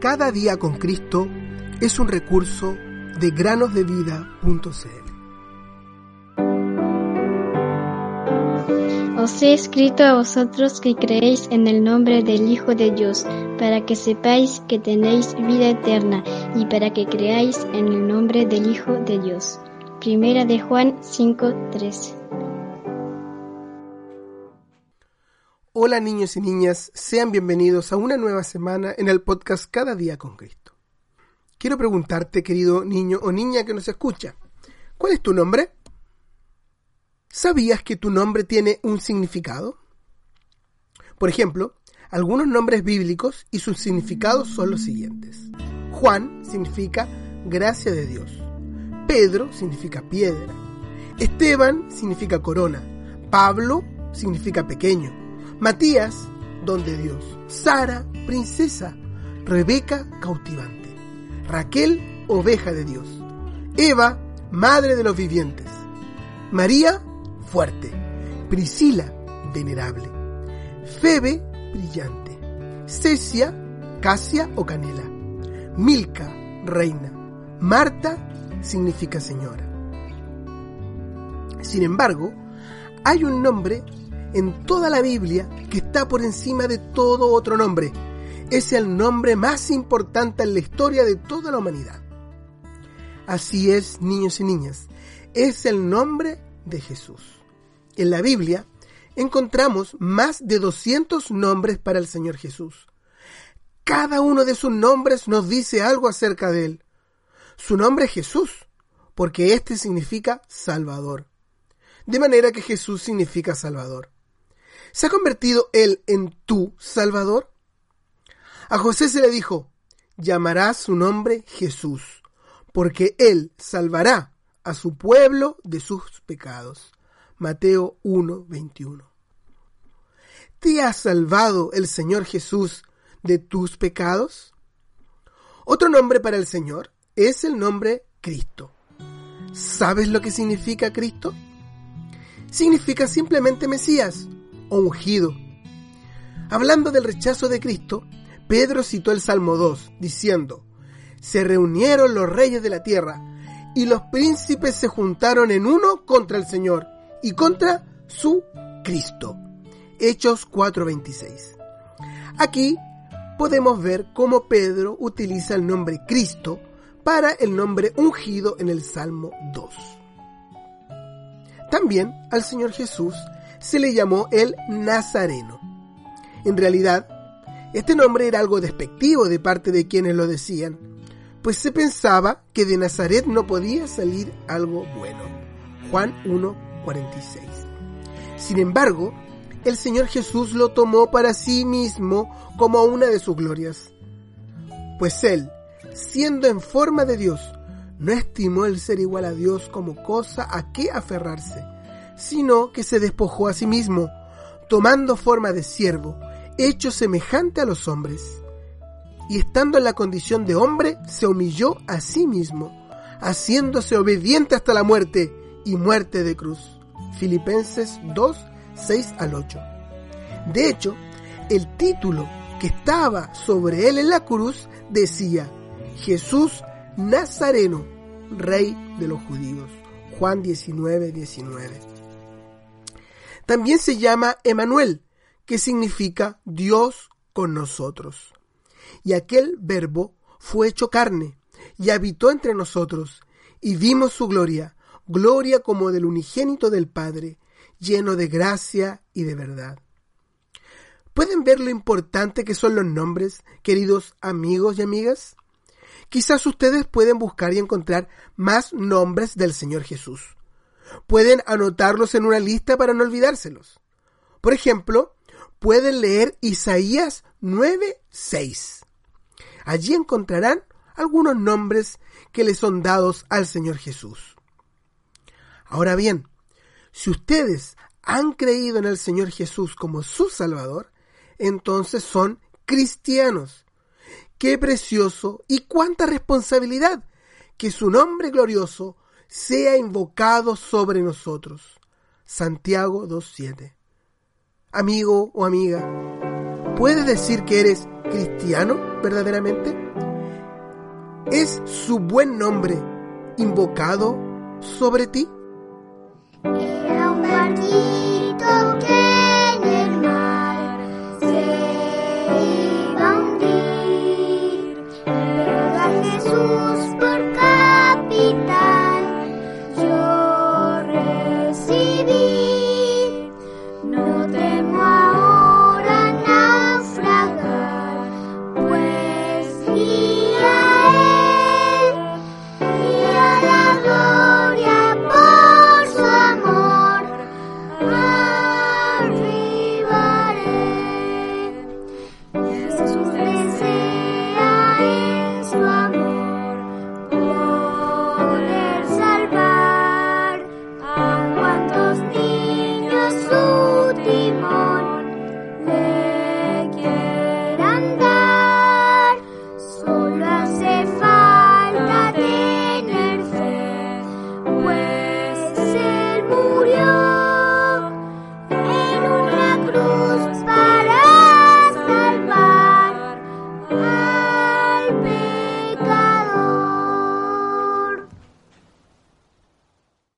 Cada día con Cristo es un recurso de granosdevida.cl. Os he escrito a vosotros que creéis en el nombre del Hijo de Dios, para que sepáis que tenéis vida eterna y para que creáis en el nombre del Hijo de Dios. Primera de Juan 5:13. Hola niños y niñas, sean bienvenidos a una nueva semana en el podcast Cada día con Cristo. Quiero preguntarte, querido niño o niña que nos escucha, ¿cuál es tu nombre? ¿Sabías que tu nombre tiene un significado? Por ejemplo, algunos nombres bíblicos y sus significados son los siguientes. Juan significa gracia de Dios. Pedro significa piedra. Esteban significa corona. Pablo significa pequeño. Matías, don de Dios. Sara, princesa. Rebeca, cautivante. Raquel, oveja de Dios. Eva, madre de los vivientes. María, fuerte. Priscila, venerable. Febe, brillante. Cecia, Casia o canela. Milka, reina. Marta, significa señora. Sin embargo, hay un nombre en toda la Biblia que está por encima de todo otro nombre. Es el nombre más importante en la historia de toda la humanidad. Así es, niños y niñas, es el nombre de Jesús. En la Biblia encontramos más de 200 nombres para el Señor Jesús. Cada uno de sus nombres nos dice algo acerca de Él. Su nombre es Jesús, porque este significa Salvador. De manera que Jesús significa Salvador. ¿Se ha convertido Él en tu Salvador? A José se le dijo, llamará su nombre Jesús, porque Él salvará a su pueblo de sus pecados. Mateo 1, 21. ¿Te ha salvado el Señor Jesús de tus pecados? Otro nombre para el Señor es el nombre Cristo. ¿Sabes lo que significa Cristo? Significa simplemente Mesías Hablando del rechazo de Cristo, Pedro citó el Salmo 2, diciendo, Se reunieron los reyes de la tierra, y los príncipes se juntaron en uno contra el Señor y contra su Cristo. Hechos 4:26. Aquí podemos ver cómo Pedro utiliza el nombre Cristo para el nombre ungido en el Salmo 2. También al Señor Jesús se le llamó el Nazareno. En realidad, este nombre era algo despectivo de parte de quienes lo decían, pues se pensaba que de Nazaret no podía salir algo bueno. Juan 1:46. Sin embargo, el Señor Jesús lo tomó para sí mismo como una de sus glorias, pues él, siendo en forma de Dios, no estimó el ser igual a Dios como cosa a qué aferrarse, sino que se despojó a sí mismo, tomando forma de siervo, hecho semejante a los hombres. Y estando en la condición de hombre, se humilló a sí mismo, haciéndose obediente hasta la muerte y muerte de cruz. Filipenses 2, 6 al 8. De hecho, el título que estaba sobre él en la cruz decía, Jesús Nazareno, Rey de los judíos. Juan 19, 19. También se llama Emanuel, que significa Dios con nosotros. Y aquel verbo fue hecho carne y habitó entre nosotros, y vimos su gloria, gloria como del unigénito del Padre, lleno de gracia y de verdad. ¿Pueden ver lo importante que son los nombres, queridos amigos y amigas? Quizás ustedes pueden buscar y encontrar más nombres del Señor Jesús. Pueden anotarlos en una lista para no olvidárselos. Por ejemplo, pueden leer Isaías 9:6. Allí encontrarán algunos nombres que le son dados al Señor Jesús. Ahora bien, si ustedes han creído en el Señor Jesús como su Salvador, entonces son cristianos. Qué precioso y cuánta responsabilidad que su nombre glorioso sea invocado sobre nosotros. Santiago 2.7. Amigo o amiga, ¿Puedes decir que eres cristiano verdaderamente? ¿Es su buen nombre invocado sobre ti?